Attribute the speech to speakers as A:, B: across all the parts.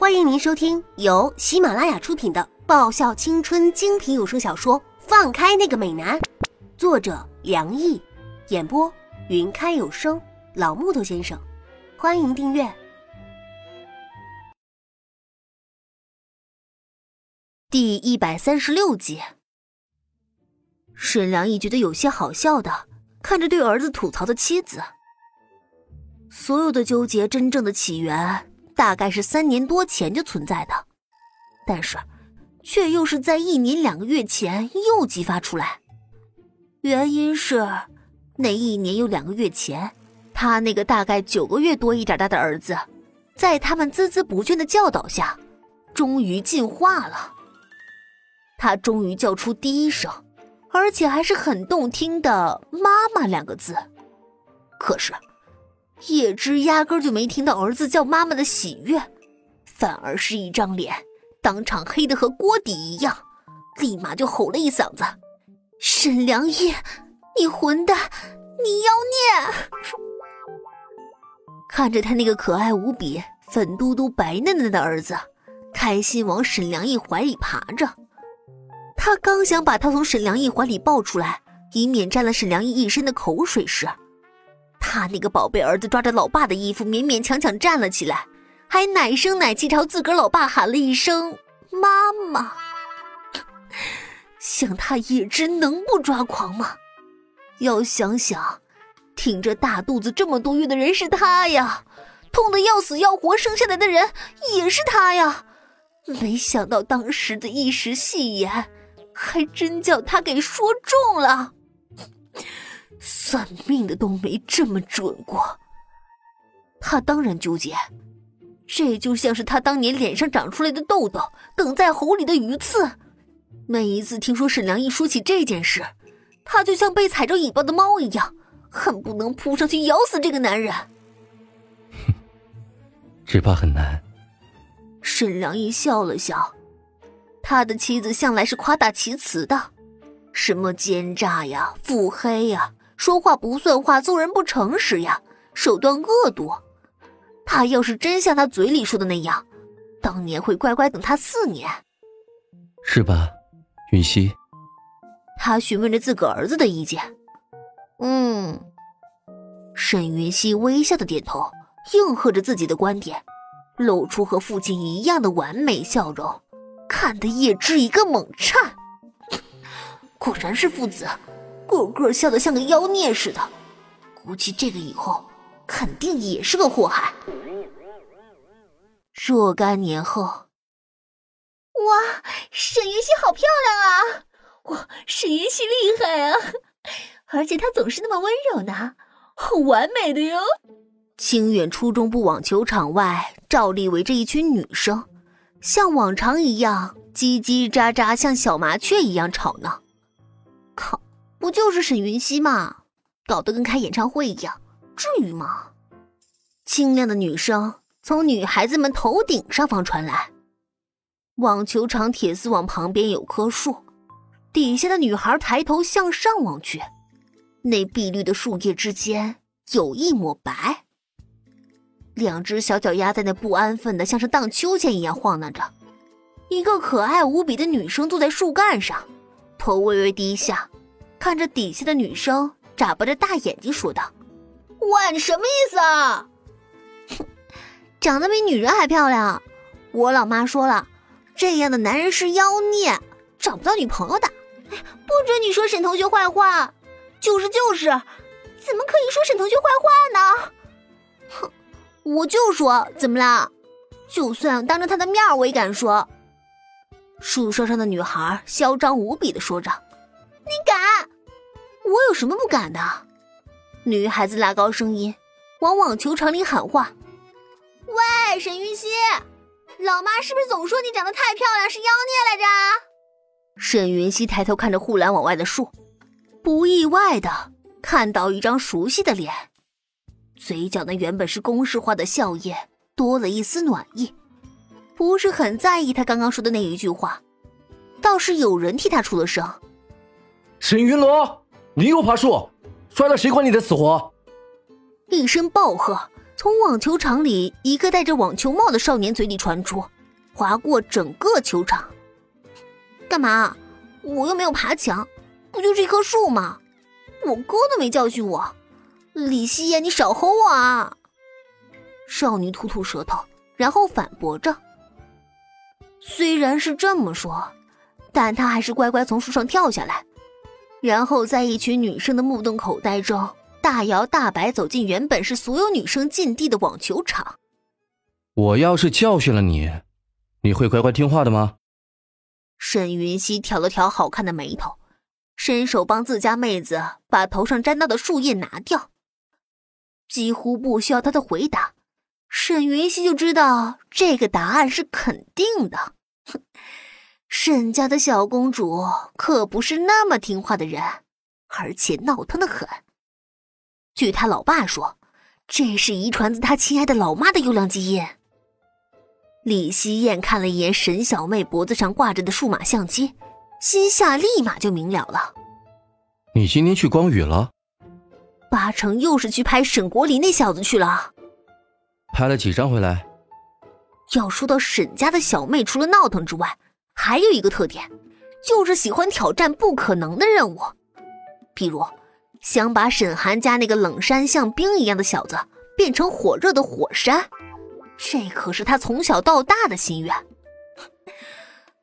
A: 欢迎您收听由喜马拉雅出品的爆笑青春精品有声小说《放开那个美男》，作者梁毅，演播云开有声老木头先生。欢迎订阅第一百三十六集。沈良毅觉得有些好笑的看着对儿子吐槽的妻子，所有的纠结真正的起源。大概是三年多前就存在的，但是，却又是在一年两个月前又激发出来。原因是，那一年又两个月前，他那个大概九个月多一点大的儿子，在他们孜孜不倦的教导下，终于进化了。他终于叫出第一声，而且还是很动听的“妈妈”两个字。可是。叶芝压根就没听到儿子叫妈妈的喜悦，反而是一张脸当场黑的和锅底一样，立马就吼了一嗓子：“沈良义，你混蛋，你妖孽！”看着他那个可爱无比、粉嘟嘟、白嫩嫩的儿子，开心往沈良义怀里爬着。他刚想把他从沈良义怀里抱出来，以免沾了沈良义一身的口水时，他那个宝贝儿子抓着老爸的衣服，勉勉强强站了起来，还奶声奶气朝自个儿老爸喊了一声“妈妈”。像他叶芝能不抓狂吗？要想想，挺着大肚子这么多月的人是他呀，痛得要死要活生下来的人也是他呀。没想到当时的一时戏言，还真叫他给说中了。算命的都没这么准过。他当然纠结，这就像是他当年脸上长出来的痘痘，梗在喉里的鱼刺。每一次听说沈良一说起这件事，他就像被踩着尾巴的猫一样，恨不能扑上去咬死这个男人。
B: 哼，只怕很难。
A: 沈良一笑了笑，他的妻子向来是夸大其词的，什么奸诈呀，腹黑呀。说话不算话，做人不诚实呀，手段恶毒。他要是真像他嘴里说的那样，当年会乖乖等他四年，
B: 是吧，云溪？
A: 他询问着自个儿子的意见。嗯，沈云溪微笑的点头，应和着自己的观点，露出和父亲一样的完美笑容，看得叶芝一个猛颤。果然是父子。个个笑得像个妖孽似的，估计这个以后肯定也是个祸害。若干年后，哇，
C: 沈云溪好漂亮啊！哇，沈云溪厉害啊！而且她总是那么温柔呢，很完美的哟。
A: 清远初中部网球场外，照例围着一群女生，像往常一样叽叽喳喳，像小麻雀一样吵闹。不就是沈云溪吗？搞得跟开演唱会一样，至于吗？清亮的女声从女孩子们头顶上方传来。网球场铁丝网旁边有棵树，底下的女孩抬头向上望去，那碧绿的树叶之间有一抹白。两只小脚丫在那不安分的，像是荡秋千一样晃荡着。一个可爱无比的女生坐在树干上，头微微低下。看着底下的女生，眨巴着大眼睛说道：“
C: 哇，你什么意思啊？
A: 哼，长得比女人还漂亮。我老妈说了，这样的男人是妖孽，找不到女朋友的。
C: 不准你说沈同学坏话。就是就是，怎么可以说沈同学坏话呢？
A: 哼，我就说，怎么了？就算当着他的面，我也敢说。”树梢上的女孩嚣张无比的说着。有什么不敢的？女孩子拉高声音，往网球场里喊话：“
C: 喂，沈云溪，老妈是不是总说你长得太漂亮，是妖孽来着？”
A: 沈云溪抬头看着护栏往外的树，不意外的看到一张熟悉的脸，嘴角那原本是公式化的笑靥多了一丝暖意，不是很在意他刚刚说的那一句话，倒是有人替他出了声。
D: 沈云罗，你又爬树，摔了谁管你的死活？
A: 一声暴喝，从网球场里一个戴着网球帽的少年嘴里传出，划过整个球场。干嘛？我又没有爬墙，不就是一棵树吗？我哥都没教训我。李希言，你少吼我啊！少女吐吐舌头，然后反驳着。虽然是这么说，但她还是乖乖从树上跳下来，然后在一群女生的目瞪口呆中。大摇大摆走进原本是所有女生禁地的网球场。
B: 我要是教训了你，你会乖乖听话的吗？
A: 沈云溪挑了挑好看的眉头，伸手帮自家妹子把头上沾到的树叶拿掉。几乎不需要他的回答，沈云溪就知道这个答案是肯定的。哼，沈家的小公主可不是那么听话的人，而且闹腾的很。据他老爸说，这是遗传自他亲爱的老妈的优良基因。李希燕看了一眼沈小妹脖子上挂着的数码相机，心下立马就明了了。
B: 你今天去光宇了？
A: 八成又是去拍沈国林那小子去了。
B: 拍了几张回来？
A: 要说到沈家的小妹，除了闹腾之外，还有一个特点，就是喜欢挑战不可能的任务，比如。想把沈寒家那个冷山像冰一样的小子变成火热的火山，这可是他从小到大的心愿。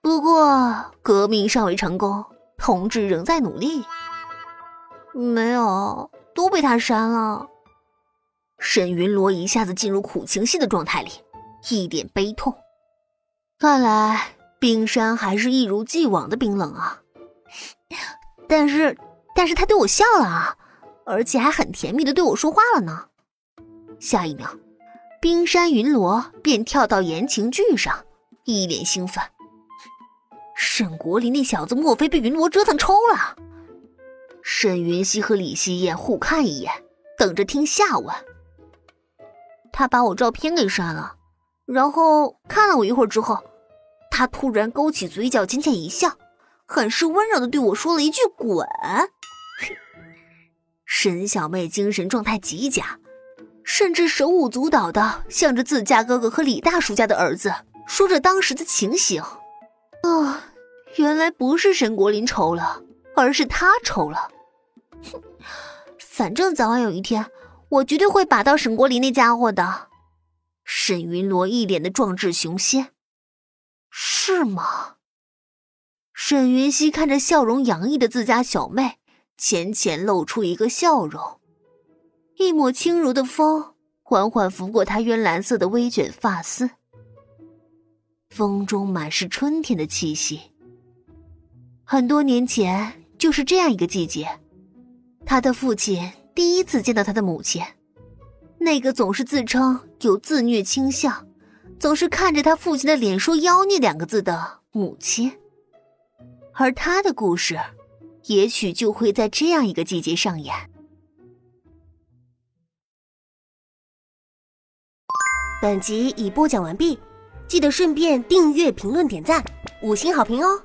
A: 不过革命尚未成功，同志仍在努力。没有，都被他删了。沈云罗一下子进入苦情戏的状态里，一脸悲痛。看来冰山还是一如既往的冰冷啊。但是。但是他对我笑了啊，而且还很甜蜜的对我说话了呢。下一秒，冰山云罗便跳到言情剧上，一脸兴奋。沈国林那小子莫非被云罗折腾抽了？沈云溪和李希燕互看一眼，等着听下文。他把我照片给删了，然后看了我一会儿之后，他突然勾起嘴角，浅浅一笑，很是温柔的对我说了一句“滚”。沈小妹精神状态极佳，甚至手舞足蹈的向着自家哥哥和李大叔家的儿子说着当时的情形。啊，原来不是沈国林抽了，而是他抽了。哼，反正早晚有一天，我绝对会把到沈国林那家伙的。沈云罗一脸的壮志雄心，是吗？沈云溪看着笑容洋溢的自家小妹。浅浅露出一个笑容，一抹轻柔的风缓缓拂过她渊蓝色的微卷发丝，风中满是春天的气息。很多年前，就是这样一个季节，他的父亲第一次见到他的母亲，那个总是自称有自虐倾向，总是看着他父亲的脸说“妖孽”两个字的母亲，而他的故事。也许就会在这样一个季节上演。本集已播讲完毕，记得顺便订阅、评论、点赞、五星好评哦！